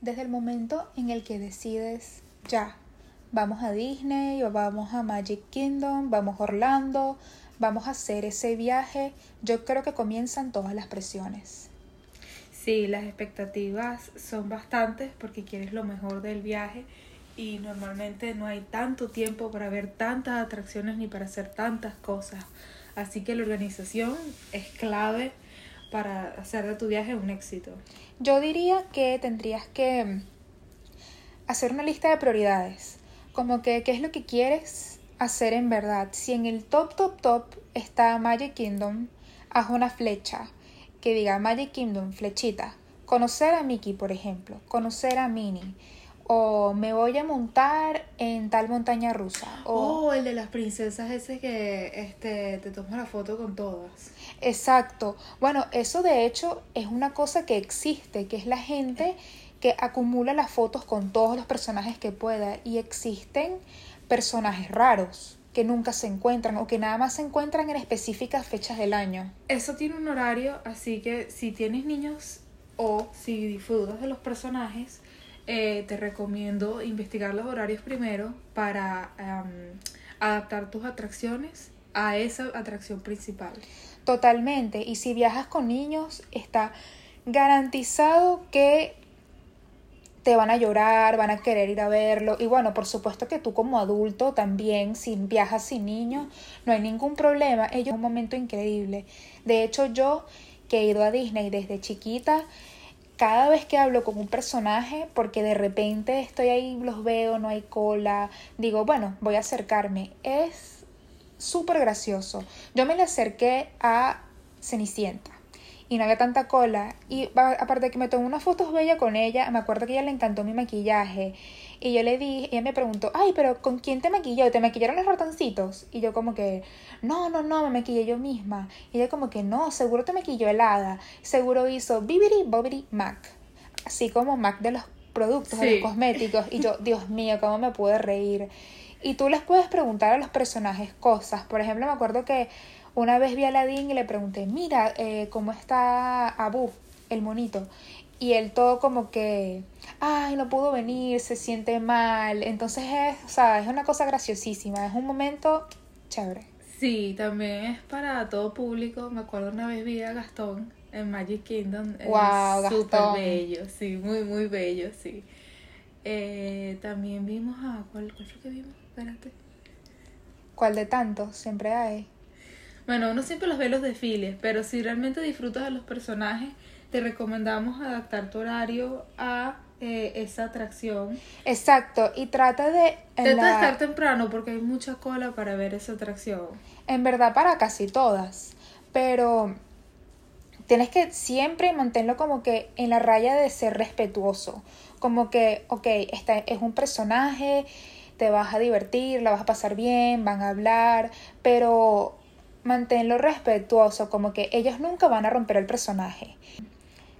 Desde el momento en el que decides, ya, vamos a Disney o vamos a Magic Kingdom, vamos a Orlando, vamos a hacer ese viaje, yo creo que comienzan todas las presiones. Sí, las expectativas son bastantes porque quieres lo mejor del viaje y normalmente no hay tanto tiempo para ver tantas atracciones ni para hacer tantas cosas. Así que la organización es clave para hacer de tu viaje un éxito. Yo diría que tendrías que hacer una lista de prioridades, como que qué es lo que quieres hacer en verdad. Si en el top, top, top está Magic Kingdom, haz una flecha que diga Magic Kingdom, flechita. Conocer a Mickey, por ejemplo, conocer a Minnie o me voy a montar en tal montaña rusa. O oh, el de las princesas ese que este, te tomas la foto con todas. Exacto. Bueno, eso de hecho es una cosa que existe, que es la gente que acumula las fotos con todos los personajes que pueda y existen personajes raros que nunca se encuentran o que nada más se encuentran en específicas fechas del año. Eso tiene un horario, así que si tienes niños o si disfrutas de los personajes, eh, te recomiendo investigar los horarios primero para adaptar tus atracciones a esa atracción principal. Totalmente. Y si viajas con niños, está garantizado que te van a llorar, van a querer ir a verlo. Y bueno, por supuesto que tú como adulto también, si viajas sin niños, no hay ningún problema. Ellos es un momento increíble. De hecho, yo que he ido a Disney desde chiquita, cada vez que hablo con un personaje, porque de repente estoy ahí, los veo, no hay cola, digo, bueno, voy a acercarme. Es súper gracioso. Yo me le acerqué a Cenicienta y no había tanta cola. Y aparte de que me tomé unas fotos bellas con ella, me acuerdo que ella le encantó mi maquillaje. Y yo le di, ella me preguntó, ay, pero ¿con quién te maquilló? ¿Te maquillaron los ratoncitos? Y yo como que, no, no, no, me maquillé yo misma. Y ella como que, no, seguro te maquilló helada. Seguro hizo Bibidi Bobidi Mac. Así como Mac de los productos, de los cosméticos. Y yo, Dios mío, cómo me pude reír. Y tú les puedes preguntar a los personajes cosas. Por ejemplo, me acuerdo que una vez vi a Aladdin y le pregunté, mira, eh, ¿cómo está Abu, el monito? Y él todo como que, ay, no pudo venir, se siente mal. Entonces es, o sea, es una cosa graciosísima, es un momento chévere. Sí, también es para todo público. Me acuerdo una vez vi a Gastón en Magic Kingdom. Wow, Gastón. Súper bello, sí, muy, muy bello, sí. Eh, también vimos a, ¿cuál, ¿cuál fue que vimos? Espérate. ¿Cuál de tantos? Siempre hay. Bueno, uno siempre los ve los desfiles, pero si realmente disfrutas de los personajes, te recomendamos adaptar tu horario a eh, esa atracción. Exacto, y trata de... Trata de estar temprano porque hay mucha cola para ver esa atracción. En verdad para casi todas, pero tienes que siempre mantenerlo como que en la raya de ser respetuoso. Como que, ok, este es un personaje, te vas a divertir, la vas a pasar bien, van a hablar, pero manténlo respetuoso, como que ellos nunca van a romper el personaje.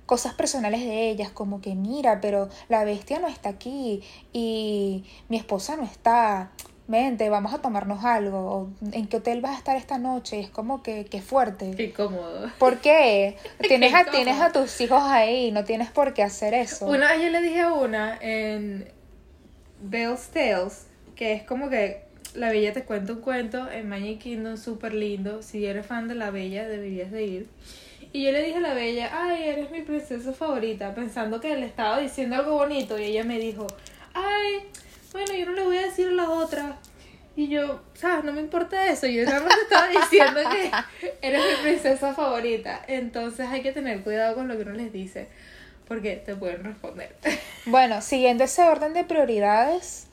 Cosas personales de ellas, como que mira, pero la bestia no está aquí y mi esposa no está. Vente, vamos a tomarnos algo. ¿En qué hotel vas a estar esta noche? Es como que, que fuerte. Qué cómodo. ¿Por qué? Tienes, a, tienes a tus hijos ahí, no tienes por qué hacer eso. Una vez yo le dije a una en Bell's Tales, que es como que la Bella te cuenta un cuento en Magic Kingdom súper lindo. Si eres fan de La Bella, deberías de ir. Y yo le dije a la Bella, ay, eres mi princesa favorita, pensando que le estaba diciendo algo bonito. Y ella me dijo, ay, bueno, yo no le voy a decir a la otra. Y yo, ¿sabes? No me importa eso. Yo nada más estaba diciendo que eres mi princesa favorita. Entonces hay que tener cuidado con lo que uno les dice. Porque te pueden responder. Bueno, siguiendo ese orden de prioridades,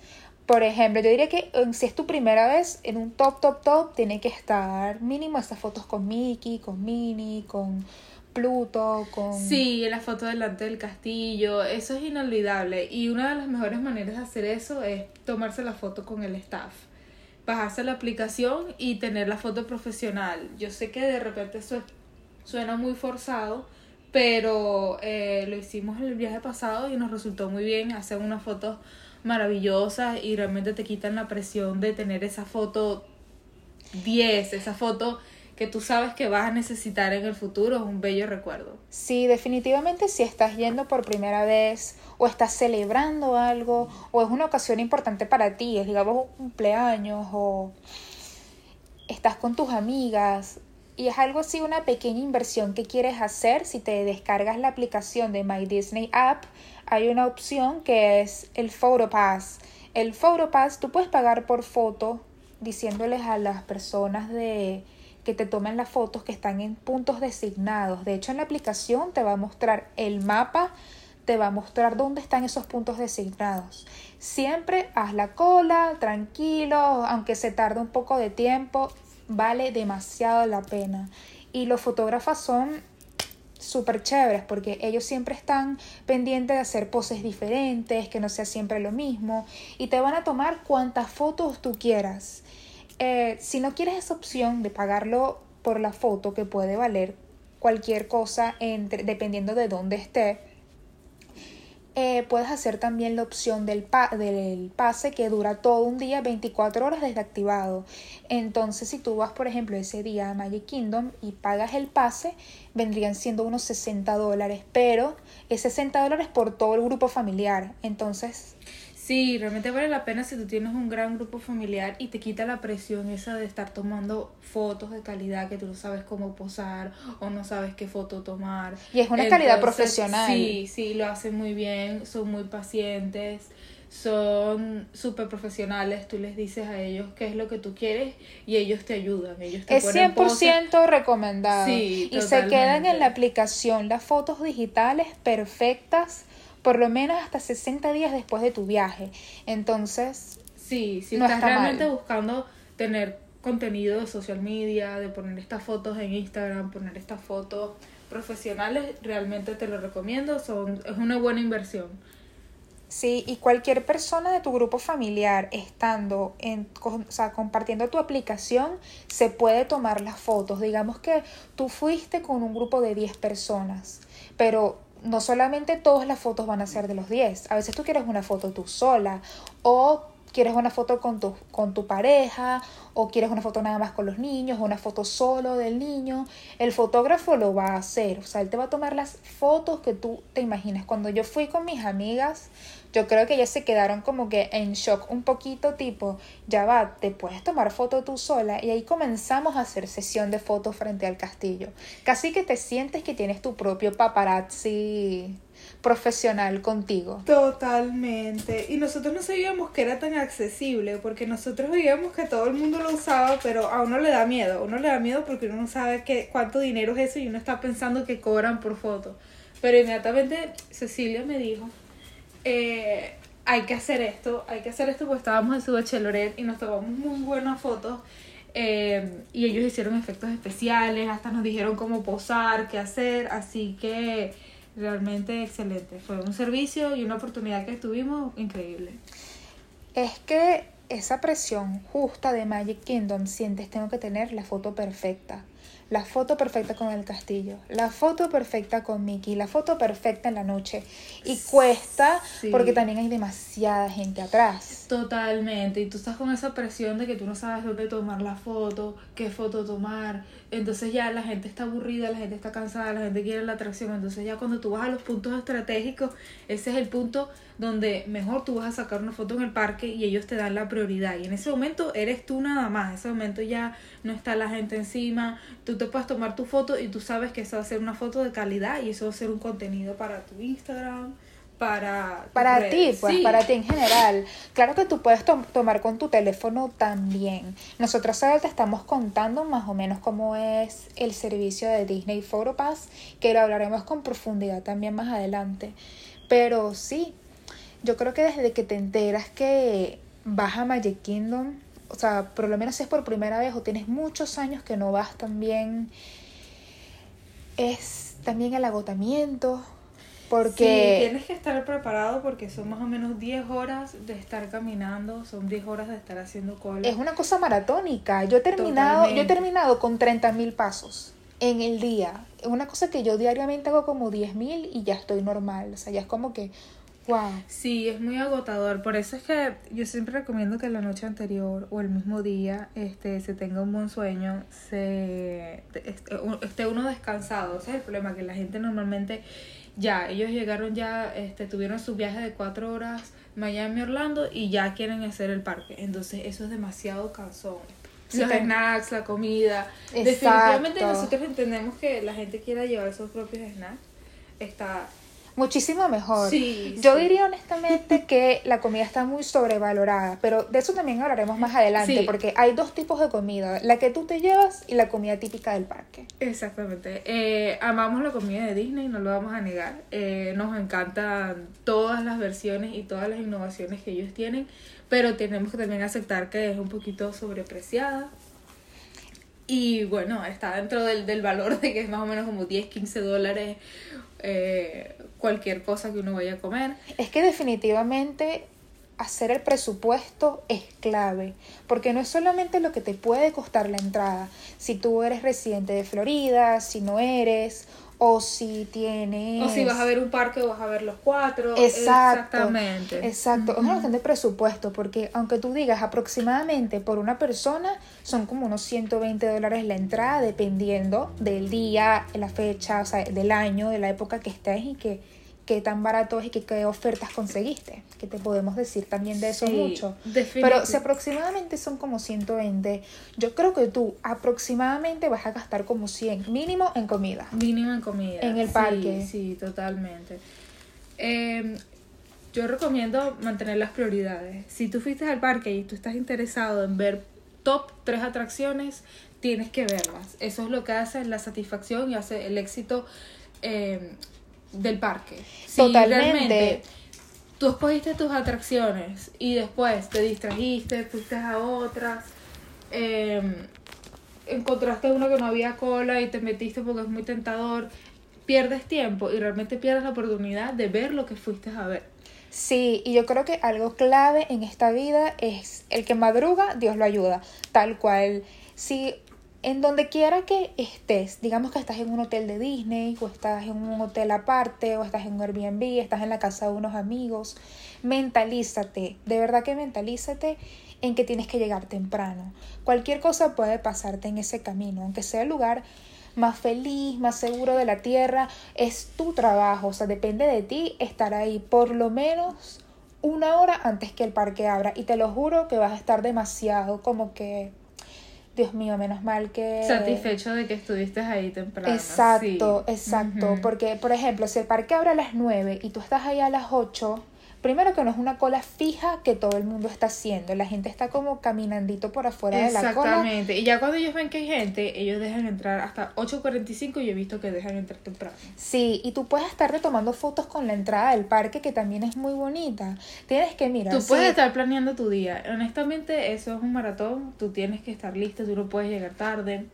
por ejemplo, yo diría que si es tu primera vez en un top, top, top, tiene que estar mínimo estas fotos con Mickey, con Minnie, con Pluto, con... Sí, la foto delante del castillo, eso es inolvidable. Y una de las mejores maneras de hacer eso es tomarse la foto con el staff. Bajarse la aplicación y tener la foto profesional. Yo sé que de repente eso suena muy forzado, pero eh, lo hicimos el viaje pasado y nos resultó muy bien hacer unas fotos maravillosas y realmente te quitan la presión de tener esa foto 10, esa foto que tú sabes que vas a necesitar en el futuro, es un bello recuerdo. Sí, definitivamente si estás yendo por primera vez o estás celebrando algo o es una ocasión importante para ti, es digamos un cumpleaños o estás con tus amigas y es algo así, una pequeña inversión que quieres hacer, si te descargas la aplicación de My Disney App, hay una opción que es el Photo Pass. El Photo Pass tú puedes pagar por foto diciéndoles a las personas de que te tomen las fotos que están en puntos designados. De hecho, en la aplicación te va a mostrar el mapa, te va a mostrar dónde están esos puntos designados. Siempre haz la cola, tranquilo, aunque se tarde un poco de tiempo, vale demasiado la pena. Y los fotógrafos son súper chéveres porque ellos siempre están pendientes de hacer poses diferentes, que no sea siempre lo mismo y te van a tomar cuantas fotos tú quieras. Eh, si no quieres esa opción de pagarlo por la foto que puede valer cualquier cosa entre, dependiendo de dónde esté, eh, puedes hacer también la opción del, del pase que dura todo un día, 24 horas desde activado. Entonces, si tú vas, por ejemplo, ese día a Magic Kingdom y pagas el pase, vendrían siendo unos 60 dólares, pero es 60 dólares por todo el grupo familiar. Entonces, Sí, realmente vale la pena si tú tienes un gran grupo familiar y te quita la presión esa de estar tomando fotos de calidad que tú no sabes cómo posar o no sabes qué foto tomar. Y es una calidad profesional. Sí, sí, lo hacen muy bien, son muy pacientes, son súper profesionales, tú les dices a ellos qué es lo que tú quieres y ellos te ayudan. Ellos te es 100% recomendado. Sí, y se quedan en la aplicación las fotos digitales perfectas por lo menos hasta 60 días después de tu viaje. Entonces, sí, si estás realmente buscando tener contenido de social media, de poner estas fotos en Instagram, poner estas fotos profesionales, realmente te lo recomiendo, son es una buena inversión. Sí, y cualquier persona de tu grupo familiar estando en, o sea, compartiendo tu aplicación, se puede tomar las fotos. Digamos que tú fuiste con un grupo de 10 personas, pero no solamente todas las fotos van a ser de los 10. A veces tú quieres una foto tú sola o quieres una foto con tu, con tu pareja o quieres una foto nada más con los niños o una foto solo del niño. El fotógrafo lo va a hacer. O sea, él te va a tomar las fotos que tú te imaginas. Cuando yo fui con mis amigas, yo creo que ellas se quedaron como que en shock un poquito tipo, ya va, te puedes tomar foto tú sola y ahí comenzamos a hacer sesión de fotos frente al castillo. Casi que te sientes que tienes tu propio paparazzi profesional contigo. Totalmente. Y nosotros no sabíamos que era tan accesible, porque nosotros veíamos que todo el mundo lo usaba, pero a uno le da miedo. A uno le da miedo porque uno no sabe qué, cuánto dinero es eso y uno está pensando que cobran por foto. Pero inmediatamente Cecilia me dijo, eh, hay que hacer esto, hay que hacer esto porque estábamos en su bachelorette y nos tomamos muy buenas fotos. Eh, y ellos hicieron efectos especiales, hasta nos dijeron cómo posar, qué hacer, así que realmente excelente. Fue un servicio y una oportunidad que tuvimos increíble. Es que esa presión justa de Magic Kingdom sientes tengo que tener la foto perfecta la foto perfecta con el castillo, la foto perfecta con Mickey, la foto perfecta en la noche. Y cuesta porque también hay demasiada gente atrás. Totalmente. Y tú estás con esa presión de que tú no sabes dónde tomar la foto, qué foto tomar. Entonces ya la gente está aburrida, la gente está cansada, la gente quiere la atracción. Entonces ya cuando tú vas a los puntos estratégicos, ese es el punto donde mejor tú vas a sacar una foto en el parque y ellos te dan la prioridad. Y en ese momento eres tú nada más. En ese momento ya no está la gente encima. Tú te puedes tomar tu foto y tú sabes que esa va a ser una foto de calidad y eso va a ser un contenido para tu Instagram. Para, para ti, pues, para ti en general. Claro que tú puedes tomar con tu teléfono también. Nosotros ahora te estamos contando más o menos cómo es el servicio de Disney Pass que lo hablaremos con profundidad también más adelante. Pero sí, yo creo que desde que te enteras que vas a Magic Kingdom, o sea, por lo menos si es por primera vez o tienes muchos años que no vas también, es también el agotamiento. Porque sí, tienes que estar preparado porque son más o menos 10 horas de estar caminando, son 10 horas de estar haciendo cola. Es una cosa maratónica. Yo he terminado, yo he terminado con 30 mil pasos en el día. Es una cosa que yo diariamente hago como 10 mil y ya estoy normal. O sea, ya es como que Wow. Sí, es muy agotador. Por eso es que yo siempre recomiendo que la noche anterior o el mismo día este, se tenga un buen sueño, se esté, esté uno descansado. Ese es el problema, que la gente normalmente ya, ellos llegaron ya, este, tuvieron su viaje de cuatro horas Miami, Orlando y ya quieren hacer el parque. Entonces eso es demasiado cansón. Los snacks, la comida. Exacto. Definitivamente nosotros entendemos que la gente quiera llevar sus propios snacks. Está Muchísimo mejor. Sí, Yo sí. diría honestamente que la comida está muy sobrevalorada, pero de eso también hablaremos más adelante, Sí. porque hay dos tipos de comida, la que tú te llevas y la comida típica del parque. Exactamente. Eh, amamos la comida de Disney, no lo vamos a negar. Eh, nos encantan todas las versiones y todas las innovaciones que ellos tienen, pero tenemos que también aceptar que es un poquito sobrepreciada. Y bueno, está dentro del, del valor de que es más o menos como 10, 15 dólares eh, cualquier cosa que uno vaya a comer. Es que definitivamente hacer el presupuesto es clave, porque no es solamente lo que te puede costar la entrada, si tú eres residente de Florida, si no eres, o si tienes... O si vas a ver un parque o vas a ver los cuatro. Exacto. Exactamente. Exacto, es una cuestión de presupuesto, porque aunque tú digas aproximadamente por una persona, son como unos 120 dólares la entrada, dependiendo del día, la fecha, o sea, del año, de la época que estés y que qué tan barato es y que, qué ofertas conseguiste, que te podemos decir también de eso Sí, mucho. Pero si aproximadamente son como 120, yo creo que tú aproximadamente vas a gastar como 100 mínimo en comida. Mínimo en comida. En el Sí, parque. Sí, totalmente. Eh, yo recomiendo mantener las prioridades. Si tú fuiste al parque y tú estás interesado en ver top tres atracciones, tienes que verlas. Eso es lo que hace la satisfacción y hace el éxito eh, del parque. Si Totalmente. realmente tú escogiste tus atracciones y después te distrajiste, fuiste a otras, eh, encontraste uno que no había cola y te metiste porque es muy tentador, pierdes tiempo y realmente pierdes la oportunidad de ver lo que fuiste a ver. Sí, y yo creo que algo clave en esta vida es el que madruga, Dios lo ayuda, tal cual. Si en donde quiera que estés, digamos que estás en un hotel de Disney, o estás en un hotel aparte, o estás en un Airbnb, estás en la casa de unos amigos, mentalízate, de verdad que mentalízate en que tienes que llegar temprano. Cualquier cosa puede pasarte en ese camino, aunque sea el lugar más feliz, más seguro de la tierra, es tu trabajo, o sea, depende de ti estar ahí por lo menos una hora antes que el parque abra y te lo juro que vas a estar demasiado como que, Dios mío, menos mal que... Satisfecho de que estuviste ahí temprano. Exacto, sí. exacto, porque por ejemplo, si el parque abre a las 9 y tú estás ahí a las 8, primero que no es una cola fija que todo el mundo está haciendo, la gente está como caminandito por afuera de la cola. Exactamente. Y ya cuando ellos ven que hay gente, ellos dejan entrar hasta 8.45 y he visto que dejan entrar temprano. Sí, y tú puedes estarte tomando fotos con la entrada del parque que también es muy bonita. Tienes que mirar. Tú sí, puedes estar planeando tu día. Honestamente, eso es un maratón. Tú tienes que estar listo, tú no puedes llegar tarde.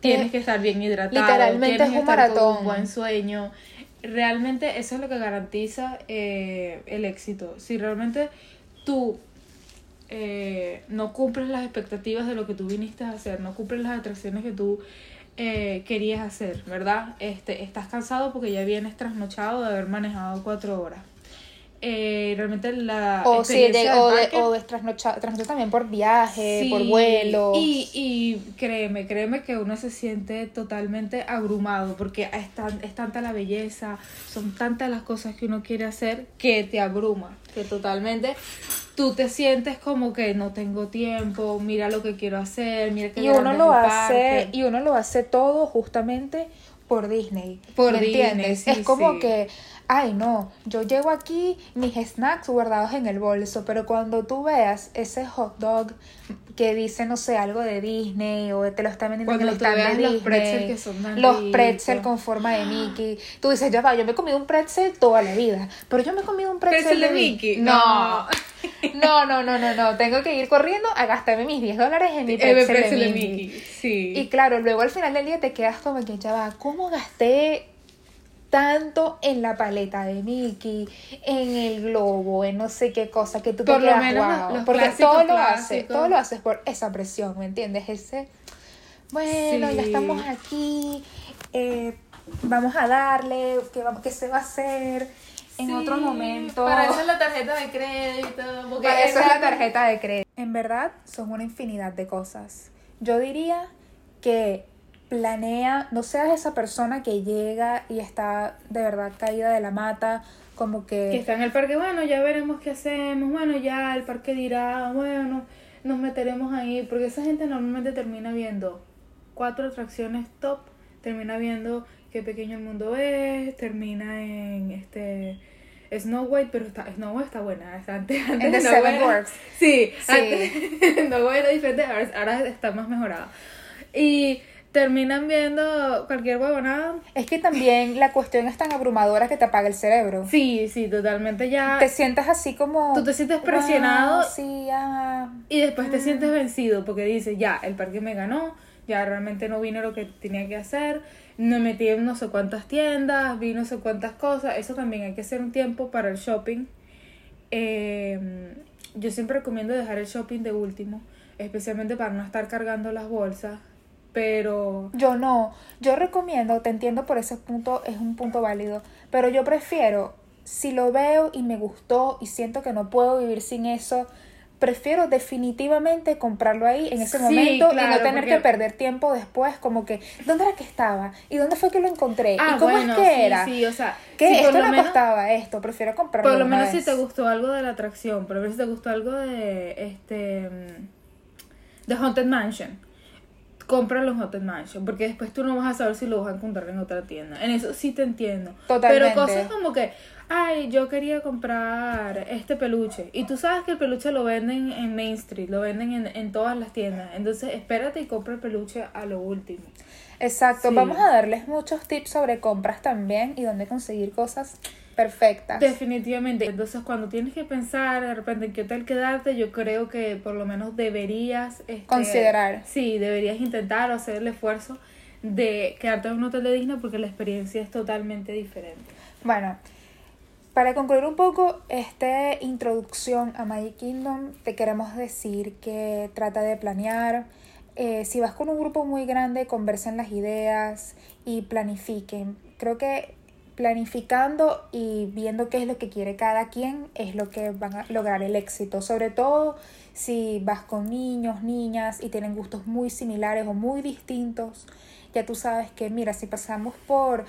Tienes Eh, que estar bien hidratado. literalmente tienes es que un estar con maratón. un buen sueño. Realmente eso es lo que garantiza eh, el éxito. Si realmente tú eh, no cumples las expectativas de lo que tú viniste a hacer, no cumples las atracciones que tú eh, querías hacer, ¿verdad? Este, estás cansado porque ya vienes trasnochado de haber manejado cuatro horas. Eh, realmente la O, sí, experiencia de, del o, de, parque- o de trasnochar, trasnochar también por viaje, por Sí, vuelos. Y, y créeme, créeme que uno se siente totalmente abrumado porque es, tan- es tanta la belleza, son tantas las cosas que uno quiere hacer que te abruma, que totalmente tú te sientes como que no tengo tiempo, mira lo que quiero hacer, mira que y uno lo hace parque. y uno lo hace todo justamente por Disney Por ¿me Disney, entiendes? sí, es como que ay no yo llego aquí mis snacks guardados en el bolso pero cuando tú veas ese hot dog que dice no sé algo de Disney o te lo está vendiendo en el stand de los Disney pretzels que son tan los ricos. pretzel con forma de Mickey tú dices ya va yo me he comido un pretzel toda la vida pero yo me he comido un pretzel, Pretzel de Mickey. no no no no no no tengo que ir corriendo a gastarme mis 10 dólares en mi pretzel, de. Mickey, sí. Y claro, luego al final del día te quedas como que ya va, ¿cómo gasté tanto en la paleta de Mickey, en el globo, en no sé qué cosa que tú te Por lo quedas, menos "Wow"? los- los Porque clásicos, todo lo haces, todo lo haces por esa presión, ¿me entiendes? Ese, bueno, ya estamos aquí, eh, vamos a darle, ¿qué, vamos, ¿qué se va a hacer? en otro momento. Para eso es la tarjeta de crédito. Porque Para eso es la tarjeta de crédito. En verdad, son una infinidad de cosas. Yo diría que planea, no seas esa persona que llega y está de verdad caída de la mata, como que... Que está en el parque, bueno, ya veremos qué hacemos. Bueno, ya el parque dirá, bueno, nos meteremos ahí. Porque esa gente normalmente termina viendo cuatro atracciones top. Termina viendo qué pequeño el mundo es. Termina en este. Snow White, pero está, Snow White está buena. Antes, antes En The Snow Seven White era- Dwarfs. Sí, Sí. antes Snow White era diferente, ahora, ahora está más mejorada. Y terminan viendo cualquier huevonada. Es que también la cuestión es tan abrumadora que te apaga el cerebro. Sí, sí, totalmente ya. Te sientas así como... Tú te sientes presionado. "Wow, sí, ah". Y después te sientes vencido porque dices, ya, el parque me ganó, ya realmente no vino lo que tenía que hacer, me metí en no sé cuántas tiendas, vi no sé cuántas cosas, eso también hay que hacer un tiempo para el shopping. Eh, yo siempre recomiendo dejar el shopping de último, especialmente para no estar cargando las bolsas, pero... Yo no, yo recomiendo, te entiendo por ese punto, es un punto válido, pero yo prefiero, si lo veo y me gustó y siento que no puedo vivir sin eso, prefiero definitivamente comprarlo ahí en ese Sí, momento y no tener porque- que perder tiempo después, como que, ¿dónde era que estaba? ¿Y dónde fue que lo encontré? Ah, ¿Y cómo bueno, es que sí, era? sí, o sea, por esto menos- costaba esto, prefiero comprarlo Por lo menos si te gustó algo de la atracción, por lo menos si te gustó algo de este mm, de Haunted Mansion. Cómpralo en Haunted Mansion, porque después tú no vas a saber si lo vas a encontrar en otra tienda. En eso sí te entiendo. Totalmente. Pero cosas como que, ay, yo quería comprar este peluche. Y tú sabes que el peluche lo venden en Main Street, lo venden en, en todas las tiendas. Entonces espérate y compra el peluche a lo último. Exacto, Sí. vamos a darles muchos tips sobre compras también y dónde conseguir cosas perfectas. Definitivamente. Entonces, cuando tienes que pensar de repente en qué hotel quedarte, yo creo que por lo menos deberías este, Considerar. Sí, deberías intentar o hacer el esfuerzo de quedarte en un hotel de Disney porque la experiencia es totalmente diferente. Bueno, para concluir un poco esta introducción a Magic Kingdom, te queremos decir que trata de planear. eh, si vas con un grupo muy grande, conversen las ideas y planifiquen. Creo que planificando y viendo qué es lo que quiere cada quien es lo que van a lograr el éxito. Sobre todo si vas con niños, niñas y tienen gustos muy similares o muy distintos, ya tú sabes que, mira, si pasamos por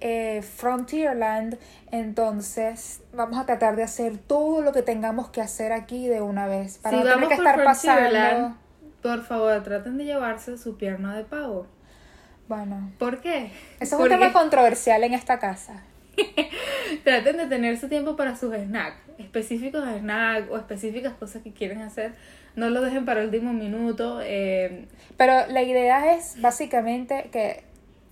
eh, Frontierland, entonces vamos a tratar de hacer todo lo que tengamos que hacer aquí de una vez para si no tener que estar pasando. por favor, traten de llevarse su pierna de pavo. Bueno, ¿Por qué? eso es un tema controversial en esta casa. traten de tener su tiempo para sus snacks, específicos snacks o específicas cosas que quieren hacer. No lo dejen para el último minuto. eh, Pero la idea es básicamente que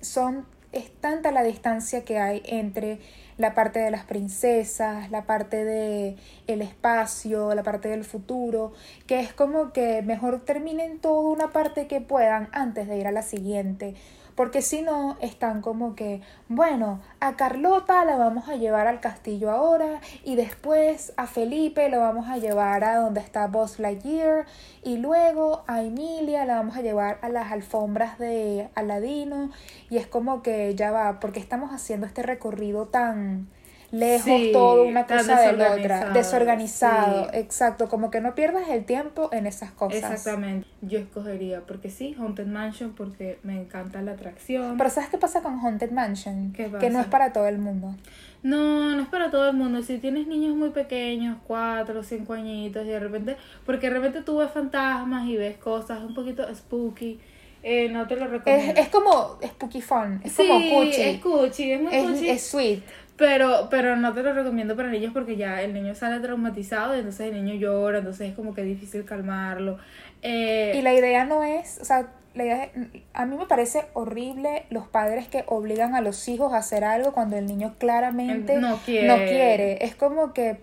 son es tanta la distancia que hay entre la parte de las princesas, la parte de el espacio, la parte del futuro, que es como que mejor terminen toda una parte que puedan antes de ir a la siguiente. Porque si no, están como que, bueno, a Carlota la vamos a llevar al castillo ahora y después a Felipe lo vamos a llevar a donde está Buzz Lightyear y luego a Emilia la vamos a llevar a las alfombras de Aladino y es como que ya va, porque estamos haciendo este recorrido tan lejos Sí, todo una cosa de la otra, desorganizado, sí. exacto, como que no pierdas el tiempo en esas cosas. Exactamente. Yo escogería, porque sí, Haunted Mansion, porque me encanta la atracción. Pero ¿sabes qué pasa con Haunted Mansion? ¿Qué Que no es para todo el mundo. No, no es para todo el mundo. Si tienes niños muy pequeños, cuatro cinco añitos, y de repente, porque de repente tú ves fantasmas y ves cosas un poquito spooky, eh, no te lo Es, recomiendo. es como spooky fun, es sí, como cuchi. es cuchi, es muy Es, cuchi. es sweet. Pero, pero no te lo recomiendo para niños porque ya el niño sale traumatizado y entonces el niño llora, entonces es como que difícil calmarlo. Eh, Y la idea no es, o sea, la idea es- a mí me parece horrible los padres que obligan a los hijos a hacer algo cuando el niño claramente No quiere. no quiere. Es como que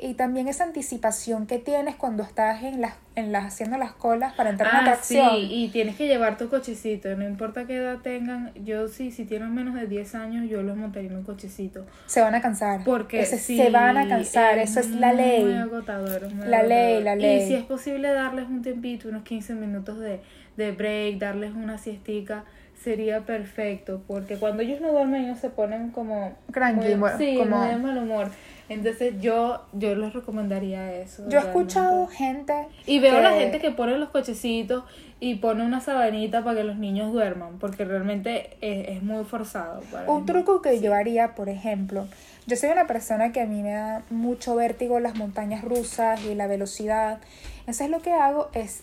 y también esa anticipación que tienes cuando estás en las en las haciendo las colas para entrar a una Ah, atracción. sí, y tienes que llevar tu cochecito, no importa qué edad tengan. Yo sí, si tienen menos de 10 años, yo los montaría en un cochecito. Se van a cansar. Porque Ese- sí, se van a cansar, eso es la Muy ley. agotador, muy La ley, agotador. la ley. Y si es posible darles un tiempito, unos 15 minutos de, de break, darles una siestica, sería perfecto, porque cuando ellos no duermen ellos se ponen como Cranky, muy- bueno, sí, como- muy de mal humor. Entonces yo yo les recomendaría eso. Yo he realmente. escuchado gente. y veo a la que- gente que pone los cochecitos y pone una sabanita para que los niños duerman, porque realmente es, es muy forzado. Para Un truco que yo haría, por ejemplo, yo soy una persona que a mí me da mucho vértigo las montañas rusas y la velocidad. Entonces lo que hago es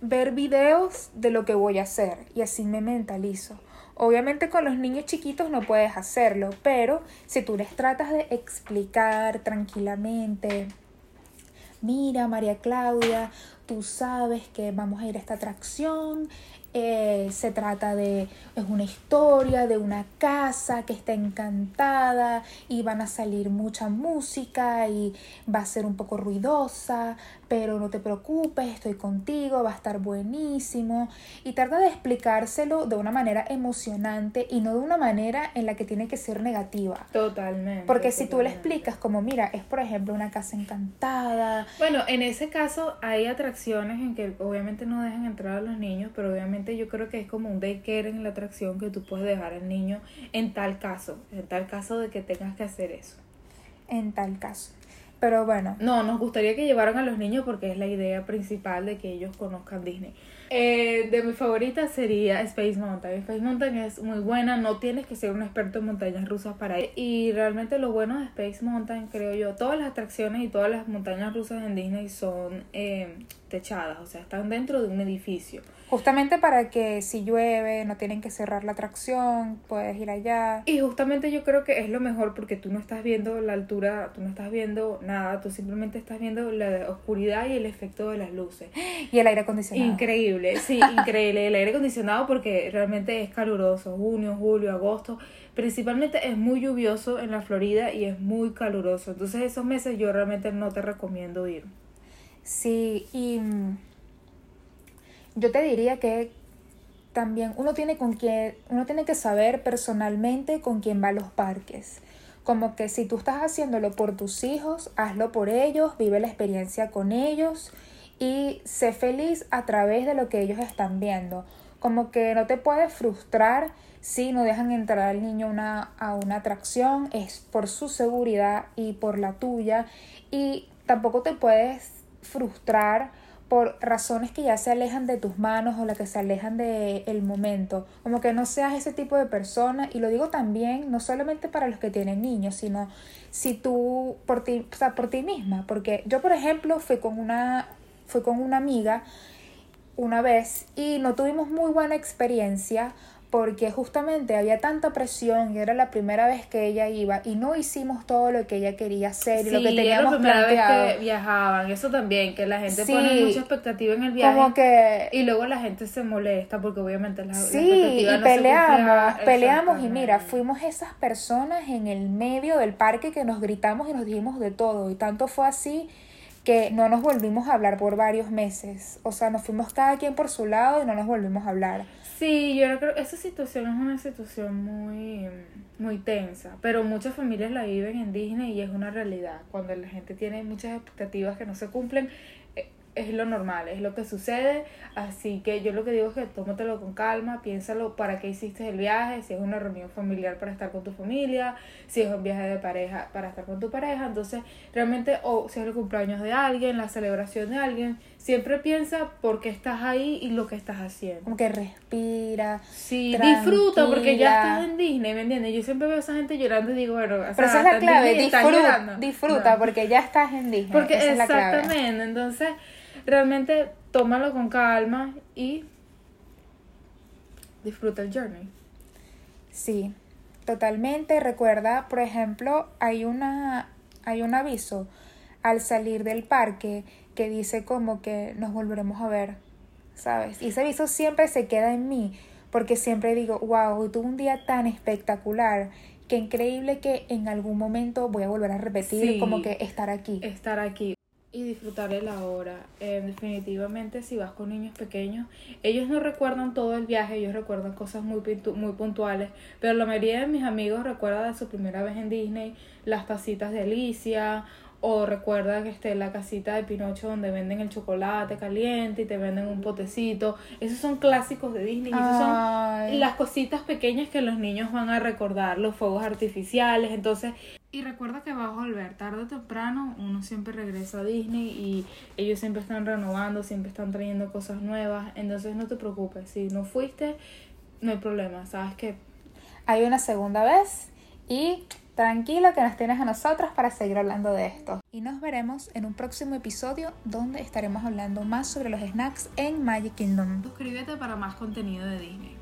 ver videos de lo que voy a hacer y así me mentalizo. Obviamente con los niños chiquitos no puedes hacerlo, pero si tú les tratas de explicar tranquilamente, mira María Claudia, tú sabes que vamos a ir a esta atracción, eh, se trata de, es una historia de una casa que está encantada y van a salir mucha música y va a ser un poco ruidosa, pero no te preocupes, estoy contigo, va a estar buenísimo. Y trata de explicárselo de una manera emocionante y no de una manera en la que tiene que ser negativa. Totalmente. Porque si tú le totalmente. explicas como, mira, es por ejemplo una casa encantada, Bueno, en ese caso hay atracciones en que obviamente no dejan entrar a los niños, pero obviamente yo creo que es como un daycare en la atracción que tú puedes dejar al niño en tal caso, en tal caso de que tengas que hacer eso. en tal caso. Pero bueno, No, nos gustaría que llevaran a los niños porque es la idea principal de que ellos conozcan Disney. Eh, de mi favorita sería Space Mountain. Space Mountain es muy buena, no tienes que ser un experto en montañas rusas para ir. Y realmente lo bueno de Space Mountain, creo yo, todas las atracciones y todas las montañas rusas en Disney son eh, techadas, o sea, están dentro de un edificio. Justamente para que si llueve no tienen que cerrar la atracción, puedes ir allá. Y justamente yo creo que es lo mejor porque tú no estás viendo la altura, tú no estás viendo nada, tú simplemente estás viendo la oscuridad y el efecto de las luces. Y el aire acondicionado. Increíble, sí, increíble. El aire acondicionado porque realmente es caluroso. Junio, julio, agosto. Principalmente es muy lluvioso en la Florida y es muy caluroso. Entonces esos meses yo realmente no te recomiendo ir. Sí, y mm, yo te diría que también uno tiene con quién, uno tiene que saber personalmente con quién va a los parques. Como que si tú estás haciéndolo por tus hijos, hazlo por ellos, vive la experiencia con ellos y sé feliz a través de lo que ellos están viendo. Como que no te puedes frustrar si no dejan entrar al niño una, a una atracción, es por su seguridad y por la tuya. Y tampoco te puedes frustrar por razones que ya se alejan de tus manos o las que se alejan del el momento. Como que no seas ese tipo de persona. Y lo digo también, no solamente para los que tienen niños, sino si tú, por ti, o sea, por ti misma. Porque yo, por ejemplo, fui con una, fui con una amiga una vez y no tuvimos muy buena experiencia porque justamente había tanta presión y era la primera vez que ella iba y no hicimos todo lo que ella quería hacer y lo que era la teníamos primera planteado. vez que viajaban. Eso también, que la gente Sí. pone mucha expectativa en el viaje. Como que Y luego la gente se molesta porque obviamente la, la Sí, expectativa y no peleamos, peleamos y mira, fuimos esas personas en el medio del parque que nos gritamos y nos dijimos de todo y tanto fue así que no nos volvimos a hablar por varios meses. O sea, nos fuimos cada quien por su lado y no nos volvimos a hablar. Sí, yo creo esa situación es una situación muy, muy tensa, pero muchas familias la viven en Disney y es una realidad. Cuando la gente tiene muchas expectativas que no se cumplen, eh, es lo normal, es lo que sucede. Así que yo lo que digo es que tómatelo con calma, piénsalo para qué hiciste el viaje, si es una reunión familiar para estar con tu familia, si es un viaje de pareja para estar con tu pareja. Entonces, realmente, o si es el cumpleaños de alguien, la celebración de alguien, siempre piensa por qué estás ahí y lo que estás haciendo. Como que respira. Sí, disfruta porque ya estás en Disney, ¿me entiendes? Yo siempre veo a esa gente llorando y digo, bueno, o sea, Pero esa es la clave, Disney disfruta, disfruta No. porque ya estás en Disney. Porque esa es la clave. exactamente, entonces realmente tómalo con calma y disfruta el journey. Sí, totalmente. Recuerda, por ejemplo, hay una hay un aviso al salir del parque que dice como que nos volveremos a ver, ¿sabes? Y ese aviso siempre se queda en mí porque siempre digo, wow, hoy tuve un día tan espectacular, que increíble que en algún momento voy a volver a repetir Sí. como que estar aquí. Estar aquí. y disfrutar de la hora. Eh, definitivamente si vas con niños pequeños, ellos no recuerdan todo el viaje, ellos recuerdan cosas muy, muy puntuales, pero la mayoría de mis amigos recuerda de su primera vez en Disney, las tacitas de Alicia o recuerda que esté la casita de Pinocho donde venden el chocolate caliente y te venden un potecito. Esos son clásicos de Disney. Esos son las cositas pequeñas que los niños van a recordar, los fuegos artificiales. Entonces, y recuerda que vas a volver tarde o temprano. Uno siempre regresa a Disney y ellos siempre están renovando, siempre están trayendo cosas nuevas. Entonces, no te preocupes. Si no fuiste, no hay problema. Sabes que hay una segunda vez y Tranquilo que nos tienes a nosotros para seguir hablando de esto. Y nos veremos en un próximo episodio donde estaremos hablando más sobre los snacks en Magic Kingdom. Suscríbete para más contenido de Disney.